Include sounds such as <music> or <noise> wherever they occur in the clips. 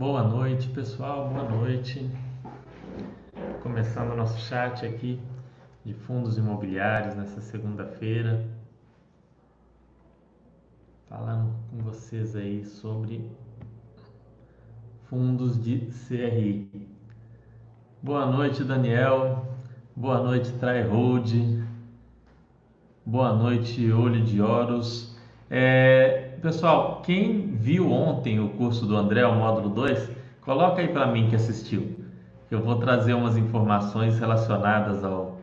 Boa noite, pessoal. Boa noite. Começando o nosso chat aqui de fundos imobiliários nessa segunda-feira. Falando com vocês aí sobre fundos de CRI. Boa noite, Daniel. Boa noite, Tryhold. Boa noite, Olho de Oros. É, pessoal, quem viu ontem o curso do André, o módulo 2, coloca aí para mim que assistiu. Eu vou trazer umas informações relacionadas ao,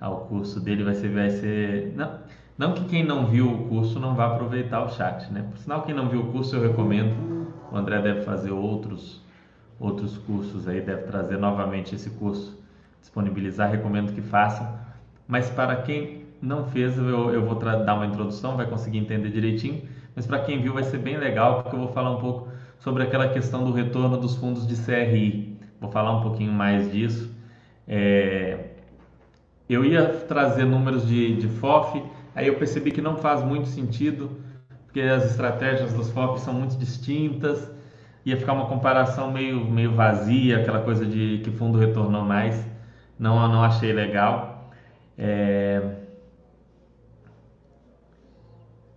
ao curso dele. Vai ser, vai ser não, não que quem não viu o curso não vá aproveitar o chat, né? Por sinal, quem não viu o curso eu recomendo. O André deve fazer outros outros cursos aí, deve trazer novamente esse curso, disponibilizar. Recomendo que façam. Mas para quem não fez, eu, eu vou dar uma introdução, vai conseguir entender direitinho. Mas para quem viu, vai ser bem legal, porque eu vou falar um pouco sobre aquela questão do retorno dos fundos de CRI. Vou falar um pouquinho mais disso. É... Eu ia trazer números de, de FOF, aí eu percebi que não faz muito sentido, porque as estratégias dos FOF são muito distintas, ia ficar uma comparação meio, meio vazia, aquela coisa de que fundo retornou mais. Não, não achei legal. É...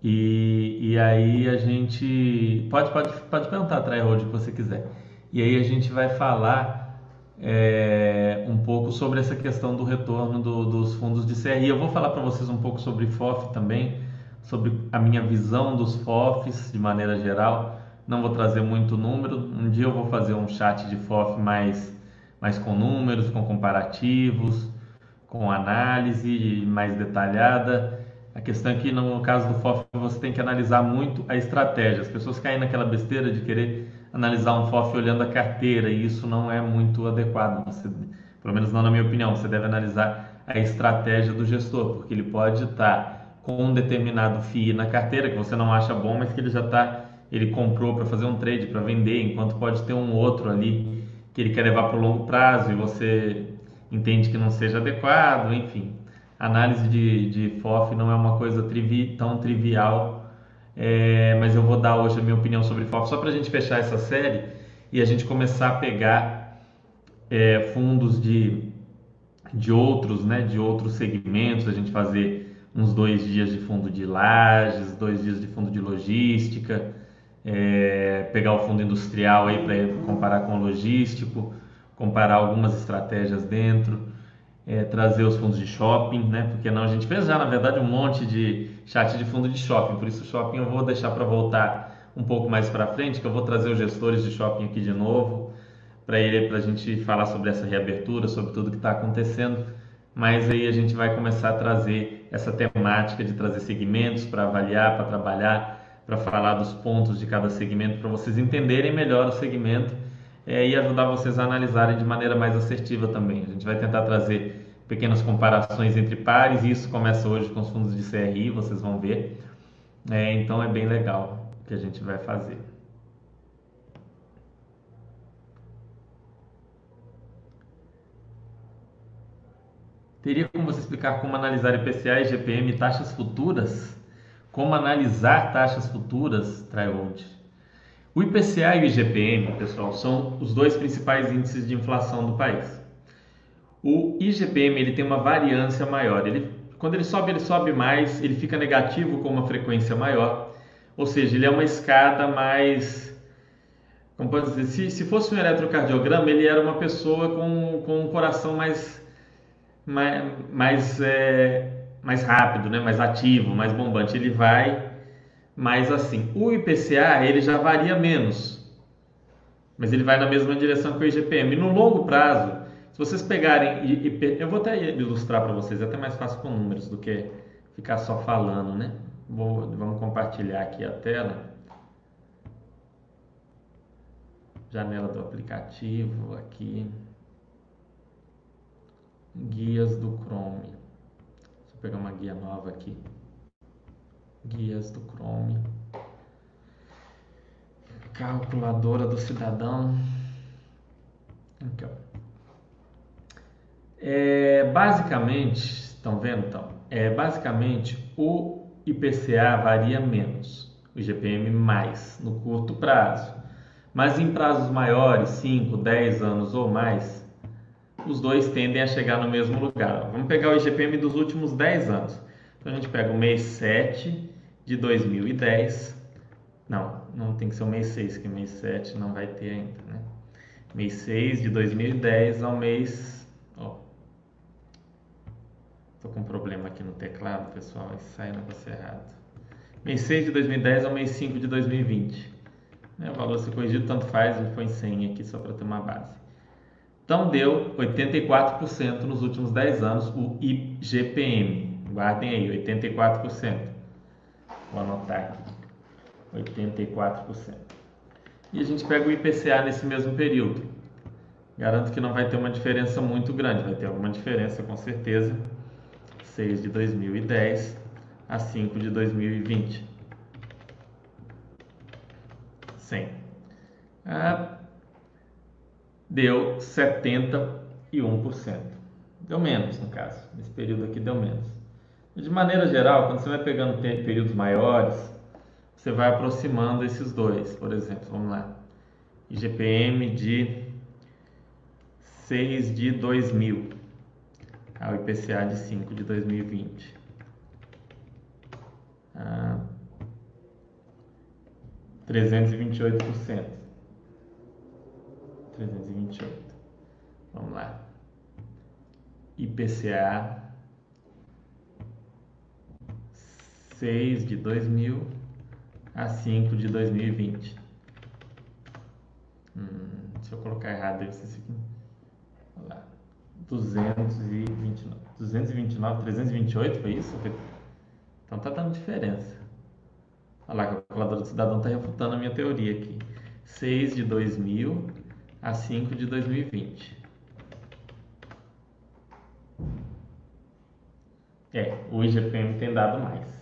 E, e aí a gente pode pode pode perguntar Tryhold que você quiser. E aí a gente vai falar é, um pouco sobre essa questão do retorno do, dos fundos de CRI. Eu vou falar para vocês um pouco sobre FOF também, sobre a minha visão dos FOFs de maneira geral. Não vou trazer muito número. Um dia eu vou fazer um chat de FOF mais mais com números, com comparativos, com análise mais detalhada. A questão é que no caso do FOF você tem que analisar muito a estratégia. As pessoas caem naquela besteira de querer analisar um FOF olhando a carteira e isso não é muito adequado. Você, pelo menos não na minha opinião, você deve analisar a estratégia do gestor, porque ele pode estar com um determinado FII na carteira que você não acha bom, mas que ele já está, ele comprou para fazer um trade, para vender, enquanto pode ter um outro ali que ele quer levar para o longo prazo e você entende que não seja adequado, enfim análise de, de FOF não é uma coisa trivi, tão trivial, é, mas eu vou dar hoje a minha opinião sobre FOF só para a gente fechar essa série e a gente começar a pegar é, fundos de, de outros, né, de outros segmentos, a gente fazer uns dois dias de fundo de lajes, dois dias de fundo de logística, é, pegar o fundo industrial aí para comparar com o logístico, comparar algumas estratégias dentro é, trazer os fundos de shopping, né? Porque não, a gente fez já, na verdade, um monte de chat de fundo de shopping, por isso shopping eu vou deixar para voltar um pouco mais para frente, que eu vou trazer os gestores de shopping aqui de novo, para ele para a gente falar sobre essa reabertura, sobre tudo que está acontecendo. Mas aí a gente vai começar a trazer essa temática de trazer segmentos para avaliar, para trabalhar, para falar dos pontos de cada segmento, para vocês entenderem melhor o segmento é, e ajudar vocês a analisarem de maneira mais assertiva também. A gente vai tentar trazer pequenas comparações entre pares, e isso começa hoje com os fundos de CRI, vocês vão ver. É, então é bem legal o que a gente vai fazer. Teria como você explicar como analisar IPCA, e taxas futuras? Como analisar taxas futuras, Tryhold? O IPCA e o IGPM, pessoal, são os dois principais índices de inflação do país. O IGPM ele tem uma variância maior. Ele, quando ele sobe, ele sobe mais, ele fica negativo com uma frequência maior. Ou seja, ele é uma escada mais. Como pode dizer? Se, se fosse um eletrocardiograma, ele era uma pessoa com, com um coração mais. mais, mais, é, mais rápido, né? mais ativo, mais bombante. Ele vai mas assim, o IPCA ele já varia menos, mas ele vai na mesma direção que o IGPM. E no longo prazo, se vocês pegarem, eu vou até ilustrar para vocês, é até mais fácil com números do que ficar só falando, né? Vou, vamos compartilhar aqui a tela. Janela do aplicativo aqui. Guias do Chrome. Deixa eu pegar uma guia nova aqui guias do Chrome, calculadora do cidadão. Aqui, ó. É, basicamente, estão vendo então? É, basicamente, o IPCA varia menos, o IGPM mais no curto prazo. Mas em prazos maiores, 5, 10 anos ou mais, os dois tendem a chegar no mesmo lugar. Vamos pegar o IGPM dos últimos 10 anos. Então a gente pega o mês 7 de 2010. Não, não tem que ser o mês 6, que mês 7 não vai ter ainda, né? Mês 6 de 2010 ao mês. Tô com um problema aqui no teclado, pessoal. Sai o negócio errado. Mês 6 de 2010 ao mês 5 de 2020. Né? O valor se corrigido, tanto faz, ele foi em 100 aqui só para ter uma base. Então deu 84% nos últimos 10 anos o IGPM. Guardem aí, 84%. Vou anotar aqui. 84%. E a gente pega o IPCA nesse mesmo período. Garanto que não vai ter uma diferença muito grande, vai ter alguma diferença com certeza. 6 de 2010 a 5 de 2020. 100. Ah, deu 71%. Deu menos, no caso. Nesse período aqui deu menos. De maneira geral, quando você vai pegando períodos maiores, você vai aproximando esses dois. Por exemplo, vamos lá. IGPM de 6 de 2000 ao IPCA de 5 de 2020. Ah, 328%. 328. Vamos lá. IPCA 6 de 2000 a 5 de 2020. Hum, se eu colocar errado, deve ser isso aqui. Vamos lá. 229. 229, 328 foi isso? Então tá dando diferença. Olha lá, a calculadora do cidadão está refutando a minha teoria aqui. 6 de 2000 a 5 de 2020. É, o IGPM tem dado mais.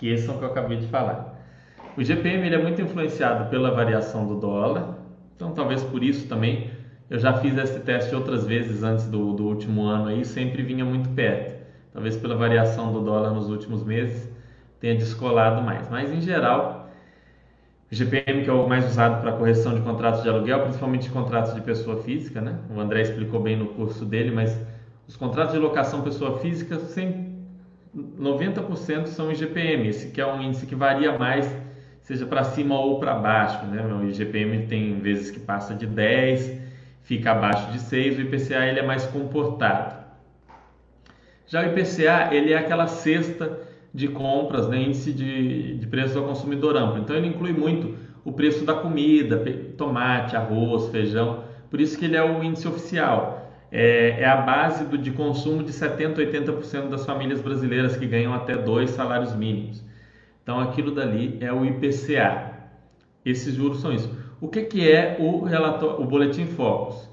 Esqueçam o que eu acabei de falar. O IGPM ele é muito influenciado pela variação do dólar, então talvez por isso também eu já fiz esse teste outras vezes antes do, do último ano aí, sempre vinha muito perto. Talvez pela variação do dólar nos últimos meses tenha descolado mais. Mas em geral, o GPM que é o mais usado para correção de contratos de aluguel, principalmente de contratos de pessoa física, né? O André explicou bem no curso dele, mas os contratos de locação pessoa física, 90% são IGPM, esse que é um índice que varia mais, seja para cima ou para baixo, né? O IGPM tem vezes que passa de 10, fica abaixo de 6, o IPCA ele é mais comportado. Já o IPCA, ele é aquela cesta de compras, né, índice de, de preço ao consumidor amplo. Então ele inclui muito o preço da comida, tomate, arroz, feijão. Por isso que ele é o índice oficial. É, é a base do, de consumo de 70%, 80% das famílias brasileiras que ganham até dois salários mínimos. Então aquilo dali é o IPCA. Esses juros são isso. O que, que é o, relatório, o Boletim Focus?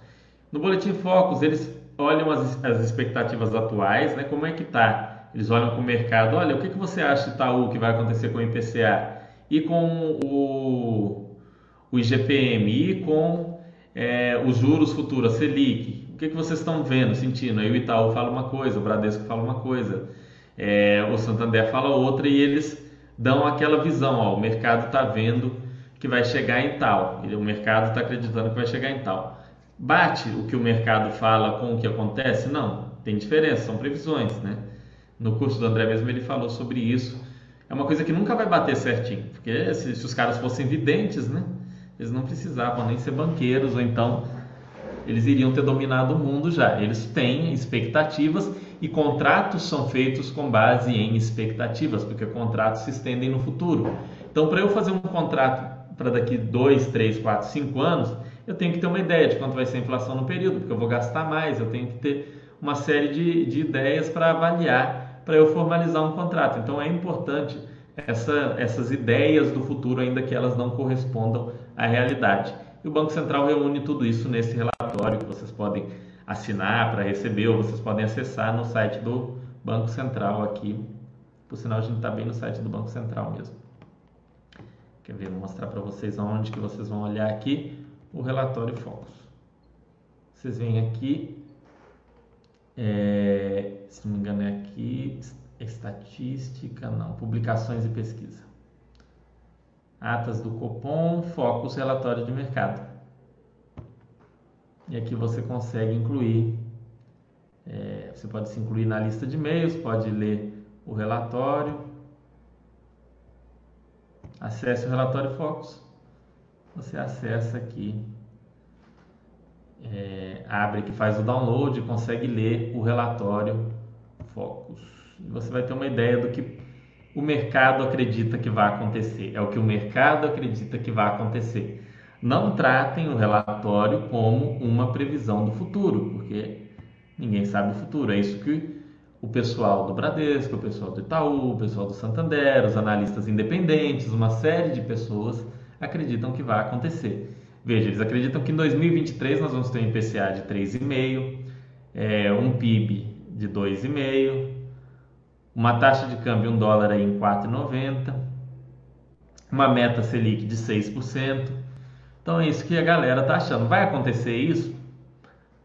No Boletim Focus eles olham as, as expectativas atuais, né, como é que está eles olham para o mercado, olha, o que, que você acha, Itaú, que vai acontecer com o IPCA e com o, o IGPM e com é, os juros futuros, a Selic? O que, que vocês estão vendo, sentindo? Aí o Itaú fala uma coisa, o Bradesco fala uma coisa, é, o Santander fala outra e eles dão aquela visão, ó, o mercado está vendo que vai chegar em tal, o mercado está acreditando que vai chegar em tal. Bate o que o mercado fala com o que acontece? Não, tem diferença, são previsões, né? no curso do André mesmo ele falou sobre isso. É uma coisa que nunca vai bater certinho, porque se, se os caras fossem videntes, né, eles não precisavam nem ser banqueiros ou então eles iriam ter dominado o mundo já. Eles têm expectativas e contratos são feitos com base em expectativas, porque contratos se estendem no futuro. Então, para eu fazer um contrato para daqui 2, 3, 4, 5 anos, eu tenho que ter uma ideia de quanto vai ser a inflação no período, porque eu vou gastar mais, eu tenho que ter uma série de, de ideias para avaliar para eu formalizar um contrato. Então é importante essa, essas ideias do futuro, ainda que elas não correspondam à realidade. E o Banco Central reúne tudo isso nesse relatório que vocês podem assinar para receber ou vocês podem acessar no site do Banco Central aqui. Por sinal, a gente está bem no site do Banco Central mesmo. Quer ver? Vou mostrar para vocês onde que vocês vão olhar aqui o relatório Focus. Vocês vêm aqui é, se não me engano é aqui, estatística, não, publicações e pesquisa. Atas do Copom, focos, relatório de mercado. E aqui você consegue incluir, é, você pode se incluir na lista de e-mails, pode ler o relatório, acesse o relatório Focus, você acessa aqui, é, abre aqui, faz o download, consegue ler o relatório Focus. E você vai ter uma ideia do que o mercado acredita que vai acontecer. É o que o mercado acredita que vai acontecer. Não tratem o relatório como uma previsão do futuro, porque ninguém sabe o futuro. É isso que o pessoal do Bradesco, o pessoal do Itaú, o pessoal do Santander, os analistas independentes, uma série de pessoas acreditam que vai acontecer. Veja, eles acreditam que em 2023 nós vamos ter um IPCA de 3,5, é, um PIB de 2,5, uma taxa de câmbio 1 dólar aí em 4,90, uma meta Selic de 6%. Então é isso que a galera tá achando. Vai acontecer isso?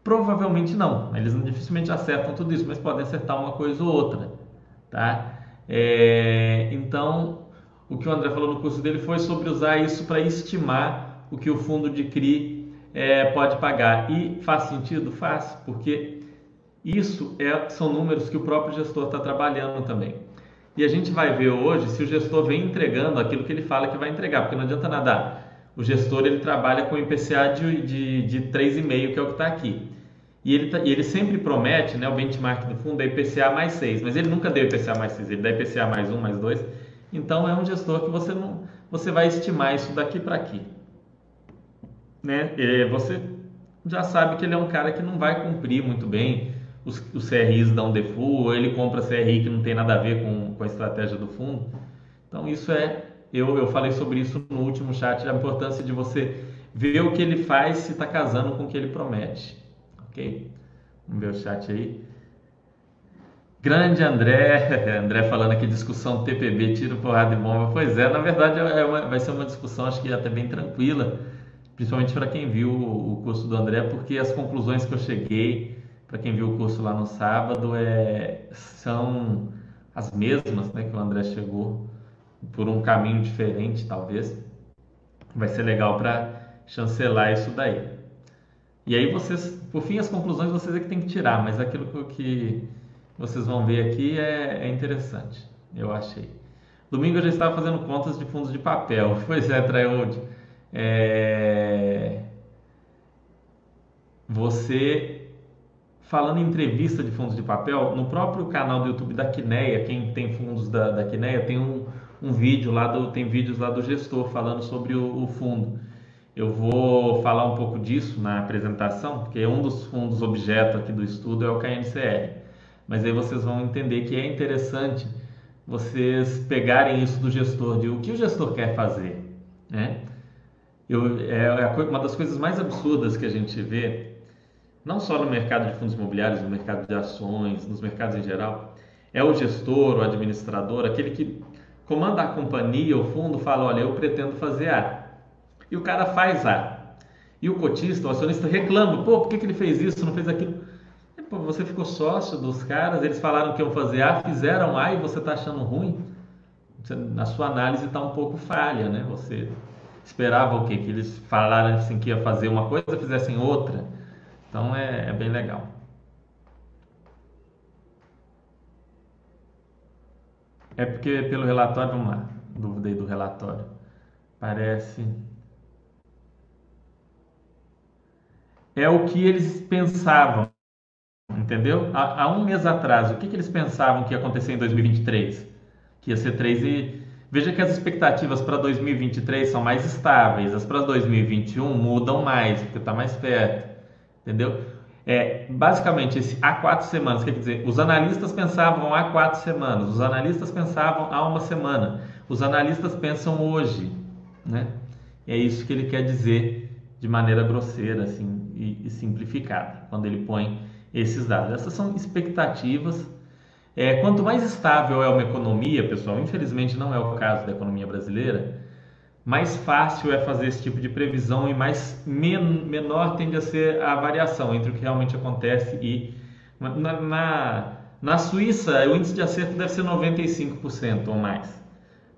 Provavelmente não. Eles dificilmente acertam tudo isso, mas podem acertar uma coisa ou outra, tá? É, então, o que o André falou no curso dele foi sobre usar isso para estimar o que o fundo de CRI é, pode pagar. E faz sentido? Faz, porque isso é, são números que o próprio gestor está trabalhando também. E a gente vai ver hoje se o gestor vem entregando aquilo que ele fala que vai entregar, porque não adianta nada. O gestor ele trabalha com IPCA de, de, de 3,5, que é o que está aqui. E ele, tá, e ele sempre promete, né, o benchmark do fundo é IPCA mais 6, mas ele nunca deu IPCA mais 6, ele dá IPCA mais 1, mais 2. Então é um gestor que você não você vai estimar isso daqui para aqui. Né? E você já sabe que ele é um cara que não vai cumprir muito bem os, os CRIs dão default, ou ele compra CRI que não tem nada a ver com, com a estratégia do fundo. Então isso é, eu, eu falei sobre isso no último chat, a importância de você ver o que ele faz se está casando com o que ele promete. Ok? Vamos ver o chat aí. Grande André, <laughs> André falando aqui, discussão TPB, tiro, porrada e bomba. Pois é, na verdade é uma, vai ser uma discussão, acho que até bem tranquila, principalmente para quem viu o curso do André, porque as conclusões que eu cheguei para quem viu o curso lá no sábado, é, são as mesmas né, que o André chegou, por um caminho diferente, talvez. Vai ser legal para chancelar isso daí. E aí vocês, por fim, as conclusões vocês é que tem que tirar, mas aquilo que vocês vão ver aqui é, é interessante, eu achei. Domingo eu já estava fazendo contas de fundos de papel. <laughs> Pois é, Traiold. É... Você falando em entrevista de fundos de papel, no próprio canal do YouTube da Quineia, quem tem fundos da, da Quineia, tem um, um vídeo lá do, tem vídeos lá do gestor falando sobre o, o fundo. Eu vou falar um pouco disso na apresentação, porque um dos fundos objeto aqui do estudo é o KNCR. Mas aí vocês vão entender que é interessante vocês pegarem isso do gestor, de o que o gestor quer fazer, né? Eu, é, é uma das coisas mais absurdas que a gente vê não só no mercado de fundos imobiliários, no mercado de ações, nos mercados em geral, é o gestor, o administrador, aquele que comanda a companhia, o fundo, fala: olha, eu pretendo fazer A. E o cara faz A. E o cotista, o acionista reclama: pô, por que, que ele fez isso, não fez aquilo? E, pô, você ficou sócio dos caras, eles falaram que iam fazer A, fizeram A e você está achando ruim? Na sua análise está um pouco falha, né? Você esperava o quê? Que eles falaram assim que ia fazer uma coisa, fizessem outra. Então é, é bem legal. É porque pelo relatório, vamos lá, dúvida aí do relatório. Parece. É o que eles pensavam, entendeu? Há, há um mês atrás, o que, que eles pensavam que ia acontecer em 2023? Que ia ser 3 e. Veja que as expectativas para 2023 são mais estáveis, as para 2021 mudam mais, porque está mais perto. Entendeu? É, basicamente, esse há quatro semanas, quer dizer, os analistas pensavam há quatro semanas, os analistas pensavam há uma semana, os analistas pensam hoje, né? é isso que ele quer dizer de maneira grosseira assim, e, e simplificada, quando ele põe esses dados. Essas são expectativas. É, quanto mais estável é uma economia, pessoal, infelizmente não é o caso da economia brasileira, mais fácil é fazer esse tipo de previsão e mais men menor tende a ser a variação entre o que realmente acontece e na, na, na Suíça o índice de acerto deve ser 95% ou mais,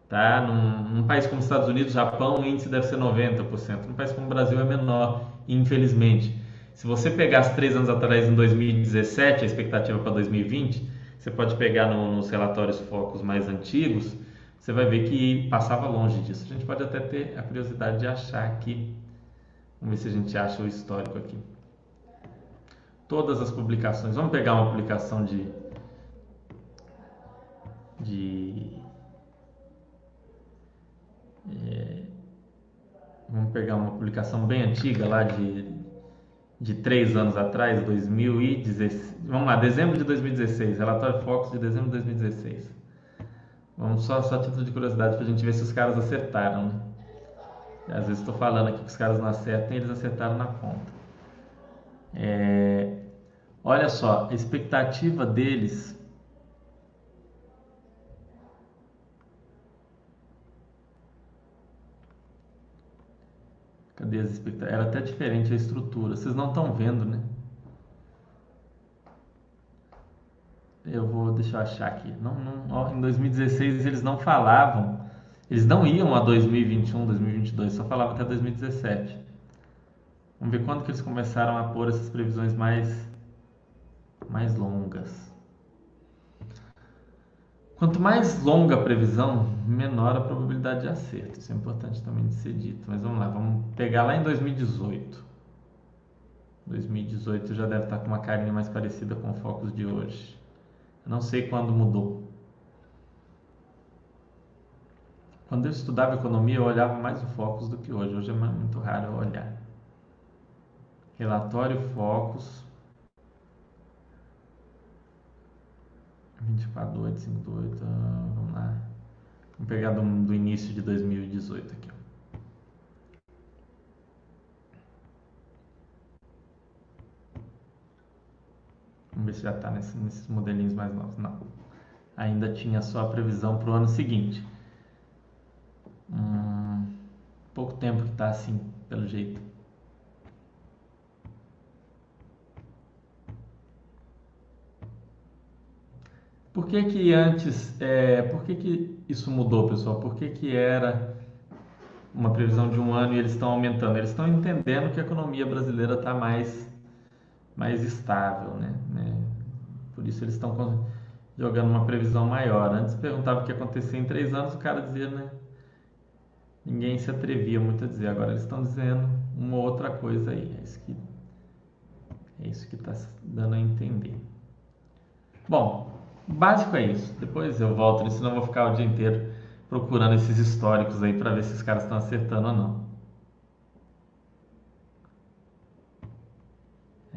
tá? Num, num país como Estados Unidos, Japão, o índice deve ser 90%. Num país como o Brasil é menor, infelizmente. Se você pegar as três anos atrás, em 2017, a expectativa para 2020, você pode pegar no, nos relatórios focos mais antigos, você vai ver que passava longe disso. A gente pode até ter a curiosidade de achar aqui. Vamos ver se a gente acha o histórico aqui. Todas as publicações. Vamos pegar uma publicação de. de. É, vamos pegar uma publicação bem antiga lá de, de três anos atrás, 2016. Vamos lá, dezembro de 2016, relatório Focus de dezembro de 2016. Vamos só, só título de curiosidade para a gente ver se os caras acertaram. Né? Às vezes estou falando aqui que os caras não acertam e eles acertaram na conta. É, olha só, a expectativa deles. Cadê as expectativas? Era até diferente a estrutura. Vocês não estão vendo, né? Eu vou deixa eu achar aqui. Não, não, em 2016 eles não falavam, eles não iam a 2021, 2022, só falavam até 2017. Vamos ver quando que eles começaram a pôr essas previsões mais mais longas. Quanto mais longa a previsão, menor a probabilidade de acerto. Isso é importante também de ser dito. Mas vamos lá, vamos pegar lá em 2018. 2018 já deve estar com uma carinha mais parecida com o Focus de hoje. Não sei quando mudou. Quando eu estudava economia, eu olhava mais o Focus do que hoje. Hoje é muito raro eu olhar. Relatório Focus. 24858, ah, vamos lá. Vamos pegar do, do início de 2018 aqui. Vamos ver se já está nesse, nesses modelinhos mais novos. Não. Ainda tinha só a previsão para o ano seguinte. Hum, pouco tempo que está assim, pelo jeito. Por que que antes, é, por que que isso mudou, pessoal? Por que que era uma previsão de um ano e eles estão aumentando? Eles estão entendendo que a economia brasileira está mais mais estável, né? né? Por isso eles estão jogando uma previsão maior. Antes perguntava o que acontecia em três anos, o cara dizia, né? Ninguém se atrevia muito a dizer. Agora eles estão dizendo uma outra coisa aí. É isso que é isso que está dando a entender. Bom, básico é isso. Depois eu volto, senão eu vou ficar o dia inteiro procurando esses históricos aí para ver se os caras estão acertando ou não.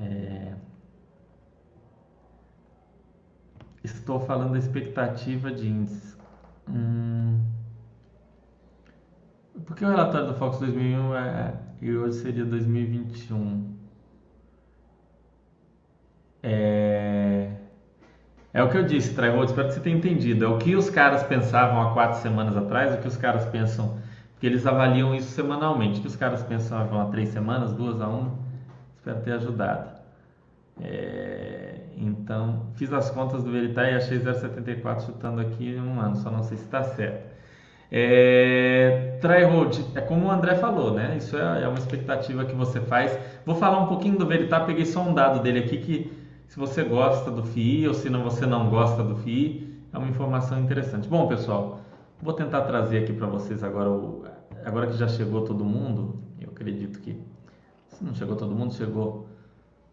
É... Estou falando da expectativa de índices. Hum... Porque o relatório do Fox 2001 é, e hoje seria 2021. É, é o que eu disse, Traihold, espero que você tenha entendido. É o que os caras pensavam há quatro semanas atrás, o que os caras pensam, porque eles avaliam isso semanalmente. O que os caras pensavam há três semanas, duas a uma Espero ter ajudado. É, então, fiz as contas do Veritar e achei 0,74 chutando aqui em um ano, só não sei se está certo. É, Tryhold, é como o André falou, né? Isso é, é, uma expectativa que você faz. Vou falar um pouquinho do Veritar, peguei só um dado dele aqui que se você gosta do FII ou se não, você não gosta do FII, é uma informação interessante. Bom, pessoal, vou tentar trazer aqui para vocês agora, o, agora que já chegou todo mundo, eu acredito que se não chegou todo mundo, chegou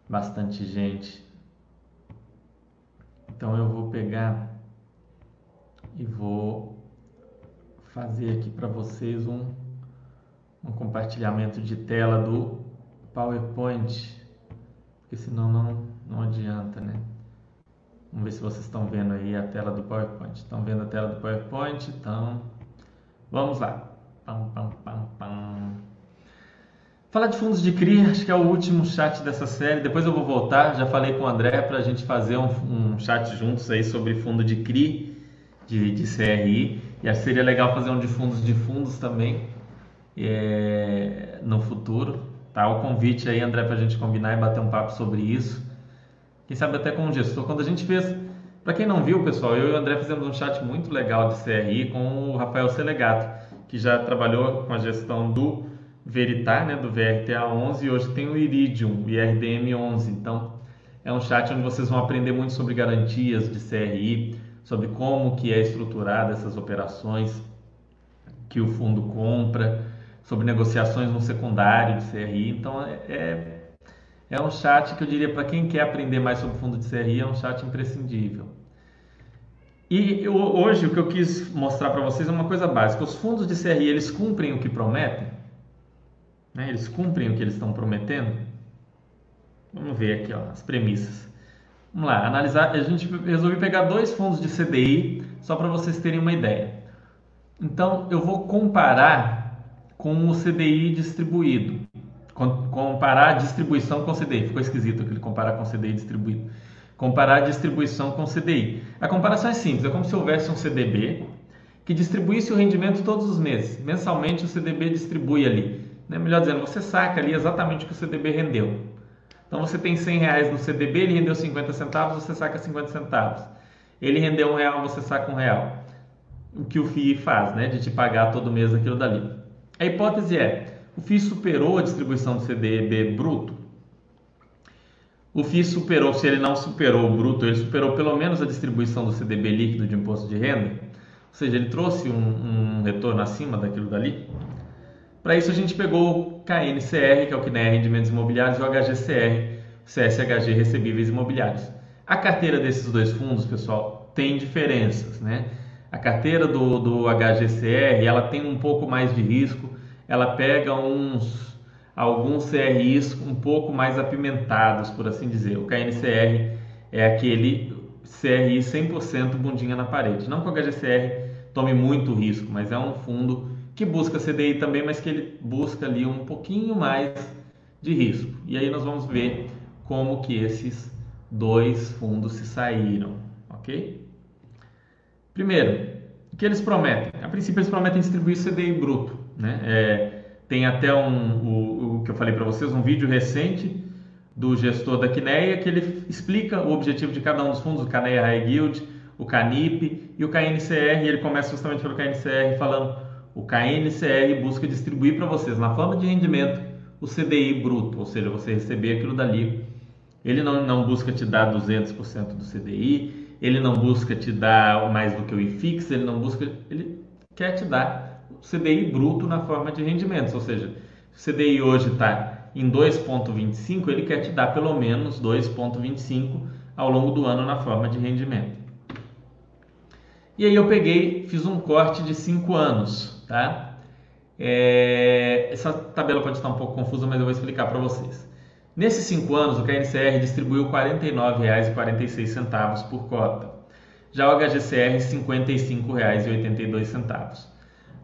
bastante gente. Então eu vou pegar e vou fazer aqui para vocês um, um compartilhamento de tela do PowerPoint, porque senão não, não adianta, né? Vamos ver se vocês estão vendo aí a tela do PowerPoint. Estão vendo a tela do PowerPoint? Então, vamos lá. Pam, pam, pam, pam. Falar de fundos de CRI, acho que é o último chat dessa série. Depois eu vou voltar. Já falei com o André para a gente fazer um, um, chat juntos aí sobre fundo de CRI, de, de CRI. E acho que seria legal fazer um de fundos de fundos também é, no futuro. Tá? O convite aí, André, para a gente combinar e bater um papo sobre isso. Quem sabe até com o gestor. Quando a gente fez, Para quem não viu, pessoal, eu e o André fizemos um chat muito legal de CRI com o Rafael Selegato, que já trabalhou com a gestão do Veritar, né, do VRTA 11 e hoje tem o Iridium, o IRDM 11. Então, é um chat onde vocês vão aprender muito sobre garantias de CRI, sobre como que é estruturada essas operações que o fundo compra, sobre negociações no secundário de CRI. Então, é, é, é um chat que eu diria para quem quer aprender mais sobre fundo de CRI, é um chat imprescindível. E eu, hoje o que eu quis mostrar para vocês é uma coisa básica. Os fundos de CRI, eles cumprem o que prometem? Né? Eles cumprem o que eles estão prometendo? Vamos ver aqui ó, as premissas. Vamos lá, analisar. A gente resolveu pegar dois fundos de CDI só para vocês terem uma ideia. Então eu vou comparar com o CDI distribuído. Comparar a distribuição com o CDI. Ficou esquisito aquele comparar com o CDI distribuído. Comparar a distribuição com o CDI. A comparação é simples, é como se houvesse um CDB que distribuísse o rendimento todos os meses. Mensalmente o CDB distribui ali. Né? Melhor dizendo, você saca ali exatamente o que o CDB rendeu. Então você tem 100 reais no CDB, ele rendeu 50 centavos, você saca 50 centavos. Ele rendeu um real, você saca um real. O que o FII faz, né? De te pagar todo mês aquilo dali. A hipótese é, o FII superou a distribuição do CDB bruto? O FII superou, se ele não superou o bruto, ele superou pelo menos a distribuição do CDB líquido de imposto de renda? Ou seja, ele trouxe um, um retorno acima daquilo dali? Para isso a gente pegou o KNCR, que é o CNR Rendimentos Imobiliários, e o HGCR, CSHG Recebíveis Imobiliários. A carteira desses dois fundos, pessoal, tem diferenças, né? A carteira do, do HGCR, ela tem um pouco mais de risco, ela pega uns alguns CRIs um pouco mais apimentados, por assim dizer. O KNCR é aquele CRI 100% bundinha na parede. Não que o HGCR tome muito risco, mas é um fundo que busca CDI também, mas que ele busca ali um pouquinho mais de risco. E aí nós vamos ver como que esses dois fundos se saíram, ok? Primeiro, o que eles prometem? A princípio eles prometem distribuir CDI bruto, né? É, tem até um, o, o que eu falei para vocês, um vídeo recente do gestor da Quineia que ele explica o objetivo de cada um dos fundos, o Caneia High Yield, o Canip e o KNCR, e ele começa justamente pelo KNCR falando o KNCR busca distribuir para vocês na forma de rendimento o CDI bruto, ou seja, você receber aquilo dali. Ele não, não busca te dar 200% do CDI, ele não busca te dar mais do que o IFIX, ele não busca, ele quer te dar o CDI bruto na forma de rendimentos, ou seja, se o CDI hoje está em 2,25, ele quer te dar pelo menos 2,25 ao longo do ano na forma de rendimento. E aí eu peguei, fiz um corte de 5 anos, tá? É, essa tabela pode estar um pouco confusa, mas eu vou explicar para vocês. Nesses cinco anos, o KNCR distribuiu R$ 49,46 por cota. Já o HGCR, R$ 55,82.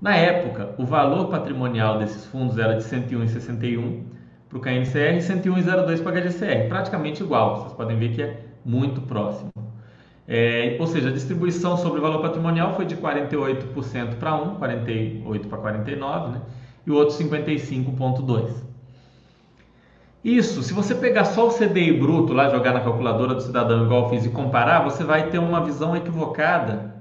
Na época, o valor patrimonial desses fundos era de 101,61 para o KNCR e 101,02 para o HGCR, praticamente igual. Vocês podem ver que é muito próximo. É, ou seja, a distribuição sobre o valor patrimonial foi de 48% para um, 48 para 49, né? e o outro 55,2. Isso, se você pegar só o CDI bruto lá, jogar na calculadora do cidadão igual eu fiz e comparar, você vai ter uma visão equivocada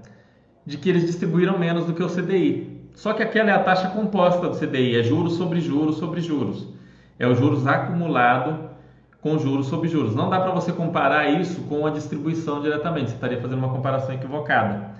de que eles distribuíram menos do que o CDI. Só que aquela é a taxa composta do CDI, é juros sobre juros sobre juros. É o juros acumulado com juros sobre juros. Não dá para você comparar isso com a distribuição diretamente, você estaria fazendo uma comparação equivocada.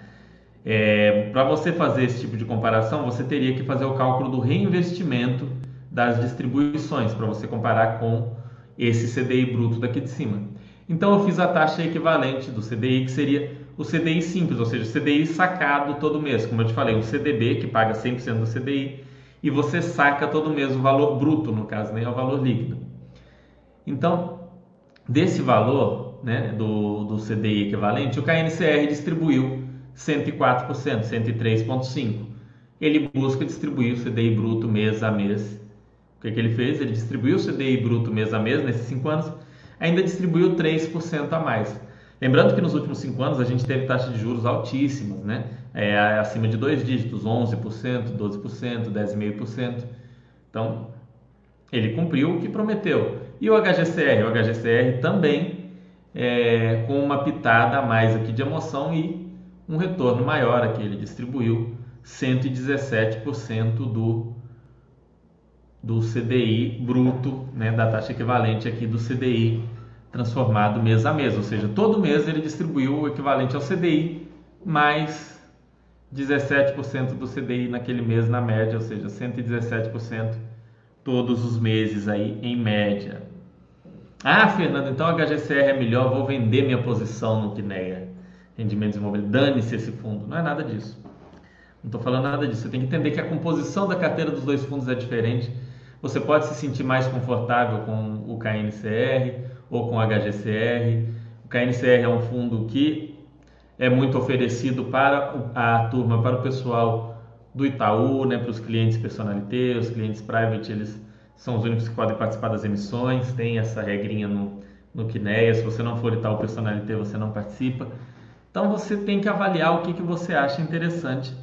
É, para você fazer esse tipo de comparação, você teria que fazer o cálculo do reinvestimento das distribuições para você comparar com esse CDI bruto daqui de cima. Então eu fiz a taxa equivalente do CDI, que seria o CDI simples, ou seja, o CDI sacado todo mês. Como eu te falei, um CDB que paga 100% do CDI e você saca todo mês o valor bruto, no caso, nem né, é o valor líquido. Então, desse valor né, do, do CDI equivalente, o KNCR distribuiu 104%, 103,5%. Ele busca distribuir o CDI bruto mês a mês. O que, que ele fez? Ele distribuiu o CDI bruto mês a mês nesses 5 anos, ainda distribuiu 3% a mais. Lembrando que nos últimos 5 anos a gente teve taxas de juros altíssimas, né? É, acima de dois dígitos, 11%, 12%, 10,5%. Então, ele cumpriu o que prometeu. E o HGCR? O HGCR também é, com uma pitada a mais aqui de emoção e um retorno maior aqui. Ele distribuiu 117% do, do CDI bruto, né, da taxa equivalente aqui do CDI transformado mês a mês, ou seja, todo mês ele distribuiu o equivalente ao CDI mais 17% do CDI naquele mês na média, ou seja, 117% todos os meses aí em média. Ah, Fernando, então a HGCR é melhor, vou vender minha posição no Quineia. Rendimentos imobiliários, dane-se esse fundo. Não é nada disso. Não estou falando nada disso. Você tem que entender que a composição da carteira dos dois fundos é diferente. Você pode se sentir mais confortável com o KNCR ou com o HGCR. O KNCR é um fundo que é muito oferecido para a turma, para o pessoal do Itaú, né, para os clientes personalité, os clientes private, eles são os únicos que podem participar das emissões, tem essa regrinha no, no Quineia, se você não for Itaú personalité, você não participa. Então você tem que avaliar o que, que você acha interessante.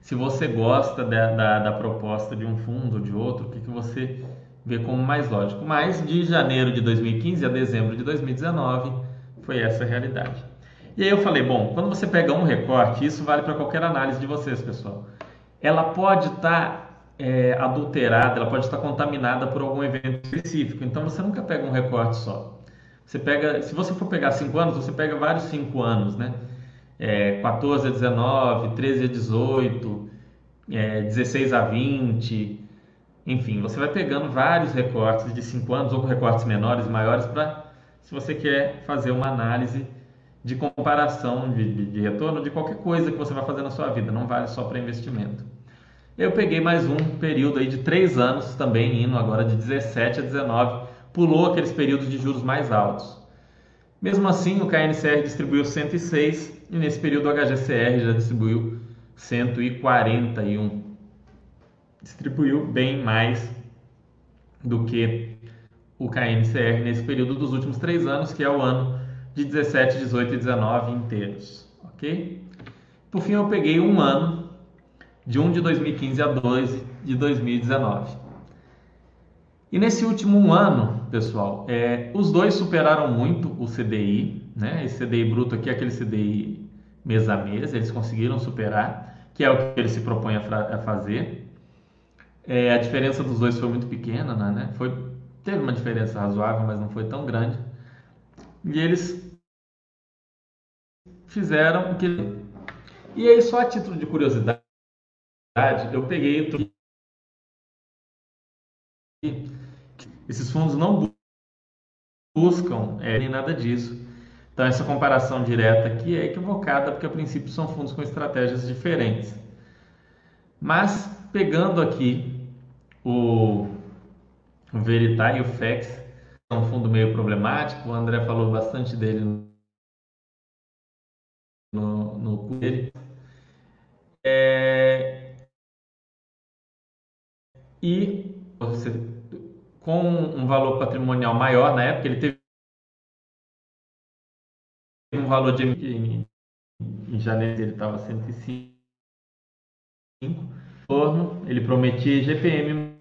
Se você gosta da, da, da proposta de um fundo ou de outro, o que, que você vê como mais lógico. Mas de janeiro de 2015 a dezembro de 2019 foi essa a realidade. E aí eu falei, bom, quando você pega um recorte, isso vale para qualquer análise de vocês, pessoal. Ela pode estar tá, é, adulterada, ela pode estar contaminada por algum evento específico. Então você nunca pega um recorte só. Você pega, se você for pegar 5 anos, você pega vários 5 anos, né? É, 14 a 19, 13 a 18, é, 16 a 20, enfim, você vai pegando vários recortes de 5 anos ou recortes menores, maiores, para se você quer fazer uma análise de comparação de, de, de, retorno de qualquer coisa que você vai fazer na sua vida, não vale só para investimento. Eu peguei mais um período aí de 3 anos também, indo agora de 17 a 19, pulou aqueles períodos de juros mais altos. Mesmo assim, o KNCR distribuiu 106 e nesse período o HGCR já distribuiu 141. Distribuiu bem mais do que o KNCR nesse período dos últimos três anos, que é o ano de 17, 18 e 19 inteiros, ok? Por fim, eu peguei um ano de 1 de 2015 a 2 de 2019. E nesse último ano, pessoal, é, os dois superaram muito o CDI, né? Esse CDI bruto aqui é aquele CDI mês a mês, eles conseguiram superar, que é o que eles se propõem a, a fazer. É, a diferença dos dois foi muito pequena, né? Foi, teve uma diferença razoável, mas não foi tão grande. E eles fizeram o que. E aí, só a título de curiosidade, eu peguei. Esses fundos não buscam é, nem nada disso. Então, essa comparação direta aqui é equivocada, porque a princípio são fundos com estratégias diferentes. Mas, pegando aqui o, Veritas e o FEX, é um fundo meio problemático, o André falou bastante dele no, dele. É, e você, com um valor patrimonial maior, na época ele teve um valor de em, em janeiro ele estava 105 torno, ele prometia GPM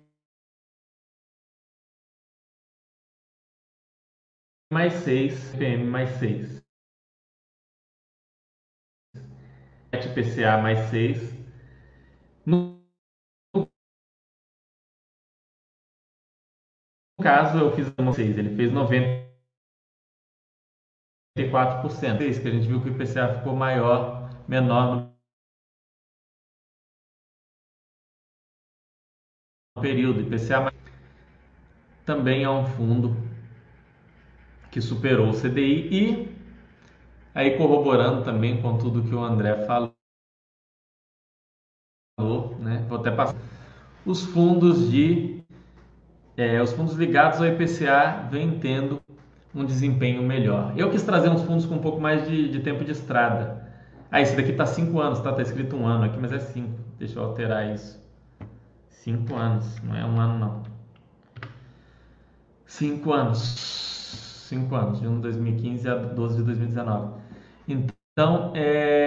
mais 6, GPM mais 6. PCA mais 6. No, caso, eu fiz 6, ele fez 94%. É isso que a gente viu que o IPCA ficou maior, menor no período. IPCA também é um fundo que superou o CDI e aí corroborando também com tudo que o André falou até passar. Os fundos de é, os fundos ligados ao IPCA vêm tendo um desempenho melhor. Eu quis trazer uns fundos com um pouco mais de, de tempo de estrada. Ah, esse daqui está 5 anos, tá? Tá escrito um ano aqui, mas é 5. Deixa eu alterar isso. 5 anos, não é um ano não. 5 anos. 5 anos, de 1 de 2015 a 12 de 2019. Então, é,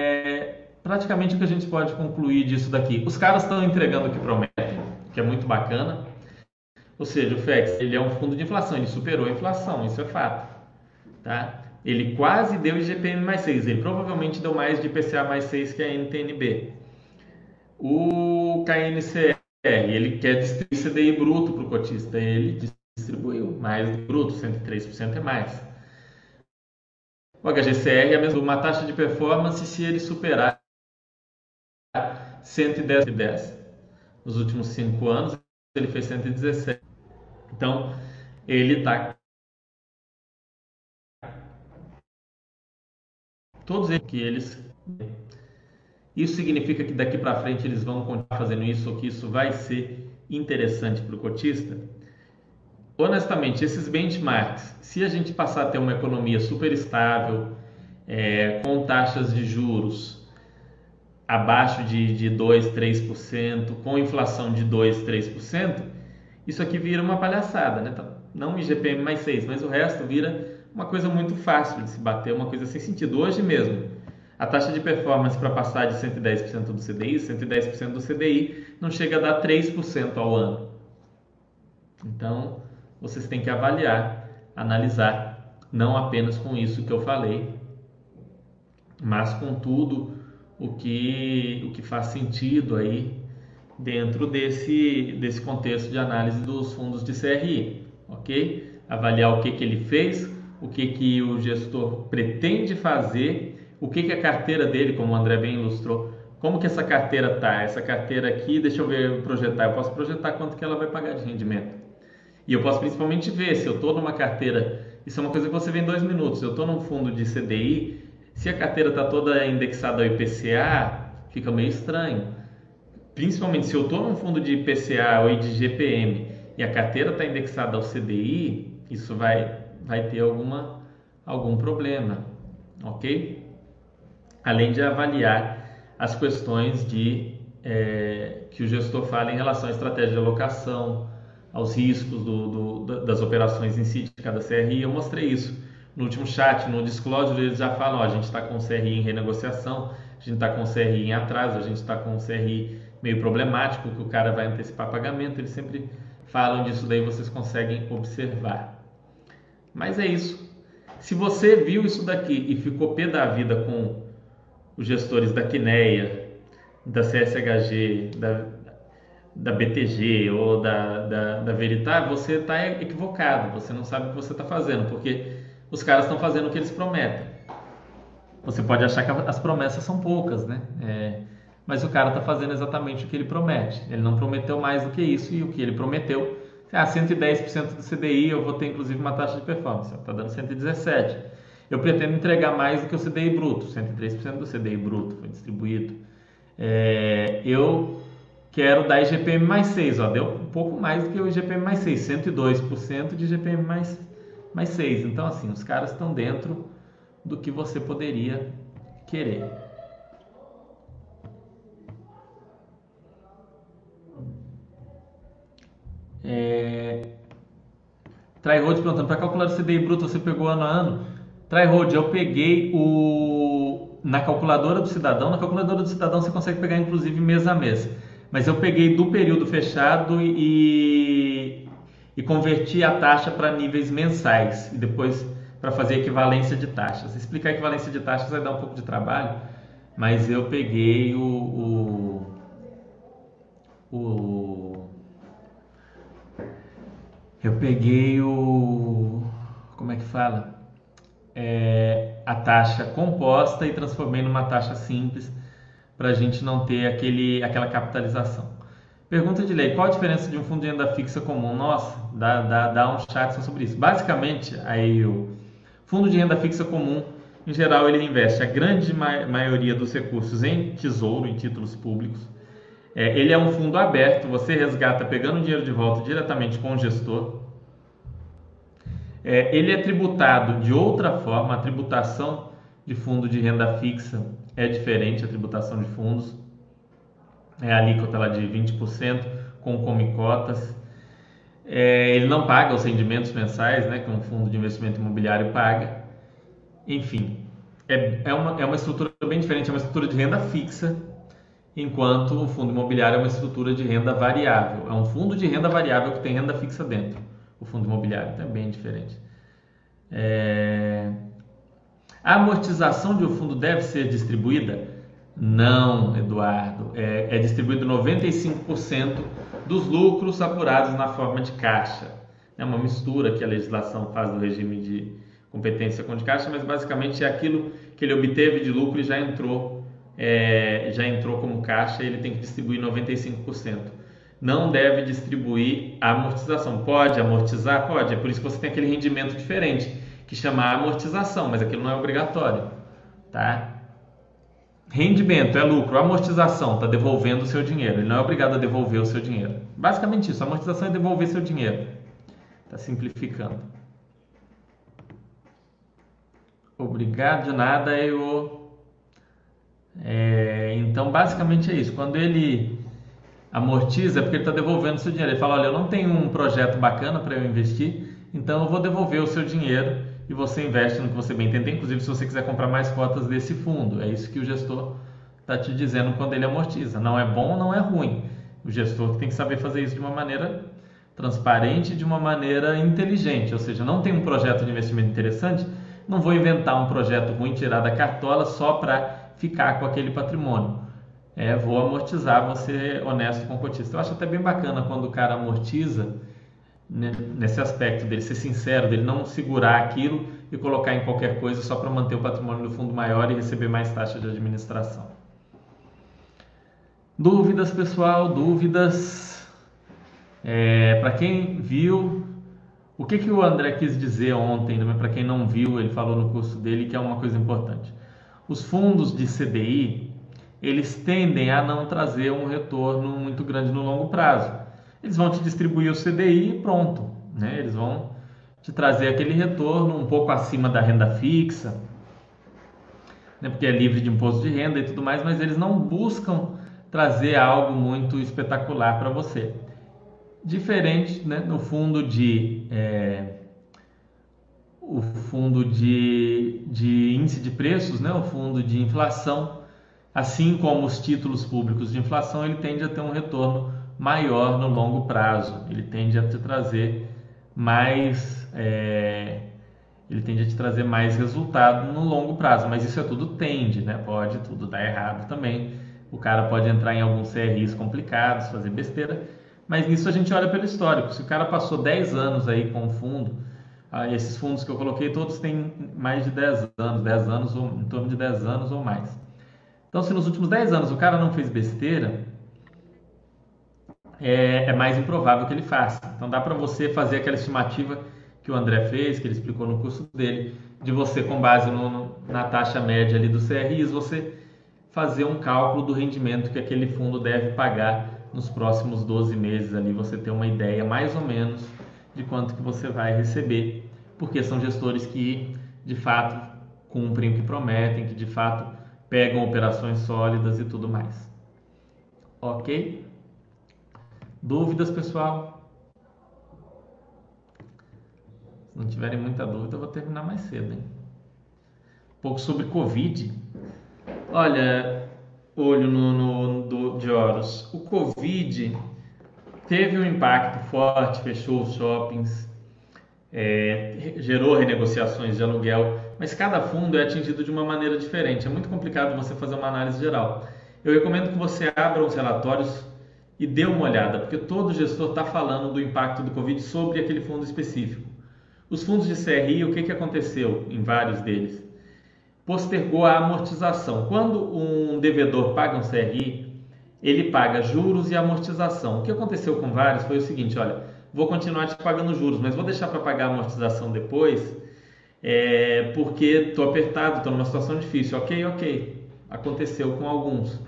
praticamente o que a gente pode concluir disso daqui. Os caras estão entregando o que prometem, que é muito bacana. Ou seja, o FEX ele é um fundo de inflação, ele superou a inflação, isso é fato. tá? Ele quase deu IGPM mais 6, ele provavelmente deu mais de IPCA mais 6 que a NTNB. O KNCR, ele quer distribuir CDI bruto para o cotista, ele distribuiu mais do bruto, 103% é mais. O HGCR é mesmo uma taxa de performance se ele superar 110. Nos últimos 5 anos, ele fez 117. Então, ele está todos eles que eles isso significa que daqui para frente eles vão continuar fazendo isso que isso vai ser interessante para o cotista? honestamente, esses benchmarks, se a gente passar a ter uma economia super estável, é, com taxas de juros abaixo de, de 2, 3%, com inflação de 2, 3%, isso aqui vira uma palhaçada, né? Então, não IGPM mais 6, mas o resto vira uma coisa muito fácil de se bater, uma coisa sem sentido. Hoje mesmo, a taxa de performance para passar de 110% do CDI, 110% do CDI, não chega a dar 3% ao ano. Então, vocês têm que avaliar, analisar, não apenas com isso que eu falei, mas com tudo o que, o que faz sentido aí dentro desse, desse contexto de análise dos fundos de CRI, ok? Avaliar o que, que ele fez, o que, que o gestor pretende fazer, o que, que a carteira dele, como o André bem ilustrou, como que essa carteira tá? Essa carteira aqui, deixa eu ver, projetar, eu posso projetar quanto que ela vai pagar de rendimento. E eu posso principalmente ver se eu estou numa carteira, isso é uma coisa que você vê em dois minutos, eu estou num fundo de CDI, se a carteira está toda indexada ao IPCA, fica meio estranho. Principalmente se eu estou num fundo de IPCA ou de GPM e a carteira está indexada ao CDI, isso vai, vai ter alguma, algum problema, ok? Além de avaliar as questões de é, que o gestor fala em relação à estratégia de alocação, aos riscos do, do, das operações em si de cada CRI. Eu mostrei isso no último chat, no Disclosure, eles já falam: ó, a gente está com o CRI em renegociação, a gente está com o CRI em atraso, a gente está com o CRI meio problemático, que o cara vai antecipar pagamento. Eles sempre falam disso, daí vocês conseguem observar. Mas é isso. Se você viu isso daqui e ficou pé da vida com os gestores da Quineia, da CSHG, da, da BTG ou da, da, da você está equivocado, você não sabe o que você está fazendo, porque os caras estão fazendo o que eles prometem. Você pode achar que as promessas são poucas, né? É, mas o cara está fazendo exatamente o que ele promete. Ele não prometeu mais do que isso e o que ele prometeu, ah, 110% do CDI, eu vou ter inclusive uma taxa de performance, está dando 117. Eu pretendo entregar mais do que o CDI bruto, 103% do CDI bruto foi distribuído. É, eu quero dar IGPM mais 6, ó, deu um pouco mais do que o IGPM mais 6, 102% de IGPM mais, mais 6. Então, assim, os caras estão dentro do que você poderia querer. É... Tryhold perguntando, para calcular o CDI bruto você pegou ano a ano? Tryhold, eu peguei o... na calculadora do cidadão, na calculadora do cidadão você consegue pegar inclusive mês a mês mas eu peguei do período fechado e, e converti a taxa para níveis mensais e depois para fazer equivalência de taxas. Explicar equivalência de taxas vai dar um pouco de trabalho, mas eu peguei o, o, o eu peguei o como é que fala é, a taxa composta e transformei numa taxa simples para a gente não ter aquele, aquela capitalização. Pergunta de lei: qual a diferença de um fundo de renda fixa comum? Nossa, dá, dá, dá um chat só sobre isso. Basicamente, aí o fundo de renda fixa comum, em geral, ele investe a grande ma maioria dos recursos em tesouro, em títulos públicos. É, ele é um fundo aberto, você resgata pegando o dinheiro de volta diretamente com o gestor. É, ele é tributado de outra forma, a tributação de fundo de renda fixa é diferente a tributação de fundos, é a alíquota lá de 20% com comicotas. É, ele não paga os rendimentos mensais, né, que um fundo de investimento imobiliário paga. Enfim, é, é, uma, é uma estrutura bem diferente, é uma estrutura de renda fixa, enquanto o fundo imobiliário é uma estrutura de renda variável. É um fundo de renda variável que tem renda fixa dentro. O fundo imobiliário então é bem diferente. É... A amortização de um fundo deve ser distribuída? Não, Eduardo. É, é distribuído 95% dos lucros apurados na forma de caixa. É uma mistura que a legislação faz do regime de competência com de caixa, mas basicamente é aquilo que ele obteve de lucro e já entrou, é, já entrou como caixa e ele tem que distribuir 95%. Não deve distribuir a amortização. Pode amortizar? Pode. É por isso que você tem aquele rendimento diferente, que chama amortização, mas aquilo não é obrigatório. Tá? Rendimento é lucro, amortização está devolvendo o seu dinheiro. Ele não é obrigado a devolver o seu dinheiro. Basicamente isso, amortização é devolver seu dinheiro. Está simplificando. Obrigado de nada, eu. É, então, basicamente é isso. Quando ele amortiza, é porque ele está devolvendo o seu dinheiro. Ele fala: Olha, eu não tenho um projeto bacana para eu investir, então eu vou devolver o seu dinheiro e você investe no que você bem entender, inclusive se você quiser comprar mais cotas desse fundo. É isso que o gestor está te dizendo quando ele amortiza. Não é bom, não é ruim. O gestor tem que saber fazer isso de uma maneira transparente, de uma maneira inteligente. Ou seja, não tem um projeto de investimento interessante não vou inventar um projeto ruim, tirar da cartola só para ficar com aquele patrimônio. É, vou amortizar, vou ser honesto com o cotista. Eu acho até bem bacana quando o cara amortiza nesse aspecto dele ser sincero, dele não segurar aquilo e colocar em qualquer coisa só para manter o patrimônio do fundo maior e receber mais taxa de administração. Dúvidas, pessoal? Dúvidas? É, para quem viu, o que, que o André quis dizer ontem, né? para quem não viu, ele falou no curso dele que é uma coisa importante. Os fundos de CDI, eles tendem a não trazer um retorno muito grande no longo prazo. Eles vão te distribuir o CDI e pronto. Né? Eles vão te trazer aquele retorno um pouco acima da renda fixa, né? porque é livre de imposto de renda e tudo mais, mas eles não buscam trazer algo muito espetacular para você diferente né, no fundo de é, o fundo de, de índice de preços, né, o fundo de inflação, assim como os títulos públicos de inflação, ele tende a ter um retorno maior no longo prazo, ele tende a te trazer mais é, ele tende a te trazer mais resultado no longo prazo, mas isso é tudo tende, né? Pode tudo dar errado também. O cara pode entrar em alguns CRIs complicados, fazer besteira, mas nisso a gente olha pelo histórico. Se o cara passou 10 anos aí com o fundo, ah, esses fundos que eu coloquei todos têm mais de 10 anos, 10 anos ou em torno de 10 anos ou mais. Então, se nos últimos 10 anos o cara não fez besteira, é, é mais improvável que ele faça. Então, dá para você fazer aquela estimativa que o André fez, que ele explicou no curso dele, de você, com base no, na taxa média ali do CRIs, você fazer um cálculo do rendimento que aquele fundo deve pagar nos próximos 12 meses ali você ter uma ideia mais ou menos de quanto que você vai receber, porque são gestores que de fato cumprem o que prometem, que de fato pegam operações sólidas e tudo mais. Ok? Dúvidas, pessoal? Se não tiverem muita dúvida, eu vou terminar mais cedo, hein? Um pouco sobre Covid. Olha, olho no, no do, de Horus. O Covid teve um impacto forte, fechou os shoppings, é, gerou renegociações de aluguel, mas cada fundo é atingido de uma maneira diferente. É muito complicado você fazer uma análise geral. Eu recomendo que você abra os relatórios e dê uma olhada, porque todo gestor está falando do impacto do Covid sobre aquele fundo específico. Os fundos de CRI, o que, que aconteceu em vários deles? postergou a amortização. Quando um devedor paga um CRI, ele paga juros e amortização. O que aconteceu com vários foi o seguinte: olha, vou continuar te pagando juros, mas vou deixar para pagar a amortização depois, é, porque estou apertado, estou numa situação difícil. Ok, ok. Aconteceu com alguns.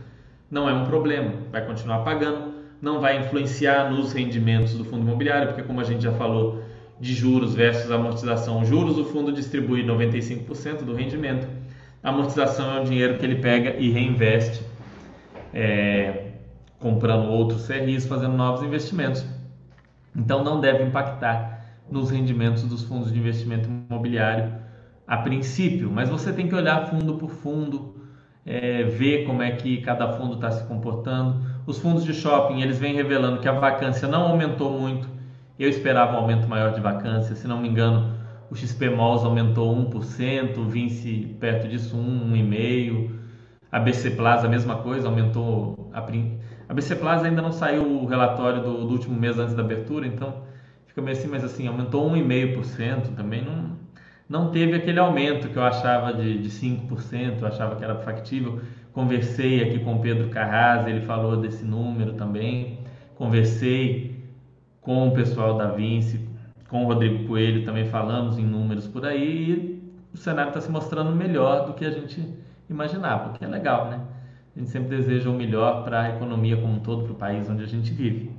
Não é um problema, vai continuar pagando, não vai influenciar nos rendimentos do fundo imobiliário, porque, como a gente já falou, de juros versus amortização, juros o fundo distribui 95% do rendimento amortização é o dinheiro que ele pega e reinveste, é, comprando outros CRIs, fazendo novos investimentos. Então não deve impactar nos rendimentos dos fundos de investimento imobiliário a princípio, mas você tem que olhar fundo por fundo, é, ver como é que cada fundo está se comportando. Os fundos de shopping eles vêm revelando que a vacância não aumentou muito. Eu esperava um aumento maior de vacância, se não me engano, o XP Malls aumentou 1%, o Vinci perto disso 1, 1,5%, a BC Plaza a mesma coisa, aumentou a, a BC Plaza ainda não saiu o relatório do, do, último mês antes da abertura, então fica meio assim, mas assim, aumentou 1,5% também, não, não teve aquele aumento que eu achava de, de 5%, eu achava que era factível. Conversei aqui com Pedro Carras, ele falou desse número também. Conversei com o pessoal da Vinci, com o Rodrigo Coelho também falamos em números por aí e o cenário está se mostrando melhor do que a gente imaginava, o que é legal, né? A gente sempre deseja o melhor para a economia como um todo, para o país onde a gente vive.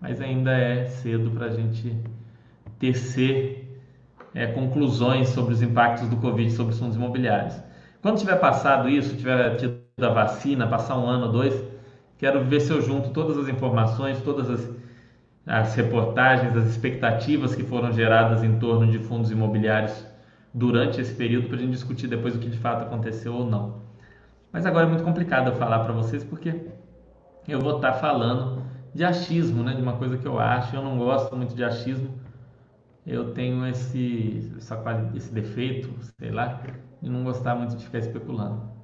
Mas ainda é cedo para a gente tecer é, conclusões sobre os impactos do Covid sobre os fundos imobiliários. Quando tiver passado isso, tiver tido a vacina, passar um ano, dois, quero ver se eu junto todas as informações, todas as, as reportagens, as expectativas que foram geradas em torno de fundos imobiliários durante esse período para a gente discutir depois o que de fato aconteceu ou não. Mas agora é muito complicado eu falar para vocês porque eu vou estar tá falando de achismo, né, de uma coisa que eu acho. Eu não gosto muito de achismo. Eu tenho esse, essa, esse defeito, sei lá, de não gostar muito de ficar especulando.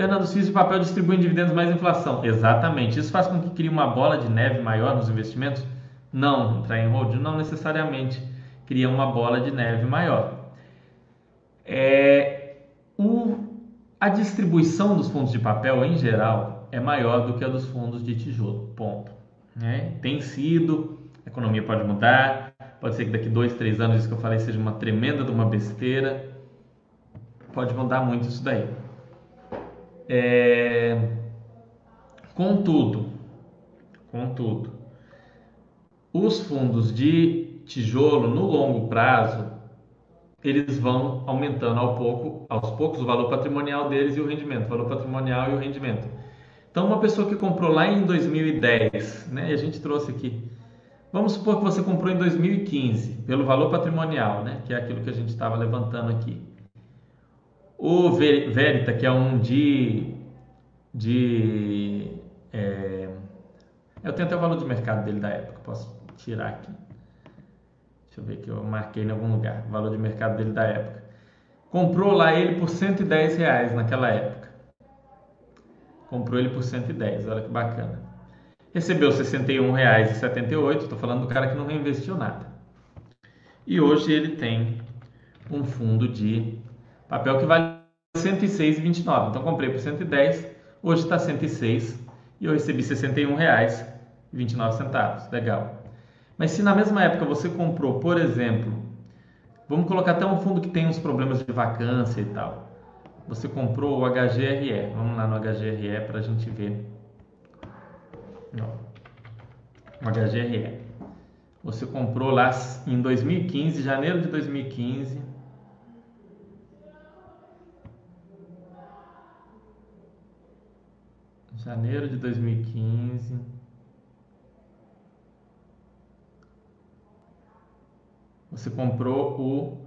Fernando de papel distribui dividendos mais inflação. Exatamente. Isso faz com que crie uma bola de neve maior nos investimentos? Não, entrar em hold não necessariamente cria uma bola de neve maior. É, o a distribuição dos fundos de papel, em geral, é maior do que a dos fundos de tijolo. Ponto. Né? Tem sido, a economia pode mudar, pode ser que daqui dois, três anos isso que eu falei seja uma tremenda de uma besteira. Pode mudar muito isso daí. É... Contudo, contudo, os fundos de tijolo no longo prazo eles vão aumentando ao pouco, aos poucos o valor patrimonial deles e o rendimento, o valor patrimonial e o rendimento. Então, uma pessoa que comprou lá em 2010, né, e a gente trouxe aqui, vamos supor que você comprou em 2015, pelo valor patrimonial, né, que é aquilo que a gente estava levantando aqui. O Verita, que é um de. de é, eu tenho até o valor de mercado dele da época, posso tirar aqui. Deixa eu ver que eu marquei em algum lugar. O valor de mercado dele da época. Comprou lá ele por 110 reais naquela época. Comprou ele por 110, olha que bacana. Recebeu R$ 61,78. Estou falando do cara que não reinvestiu nada. E hoje ele tem um fundo de papel que vale 106,29. Então comprei por 110, hoje está 106 e eu recebi R$ 61,29. Legal. Mas se na mesma época você comprou, por exemplo, vamos colocar até um fundo que tem uns problemas de vacância e tal. Você comprou o HGRE. Vamos lá no HGRE para a gente ver. Não. O HGRE. Você comprou lá em 2015, janeiro de 2015. Janeiro de 2015. você comprou o,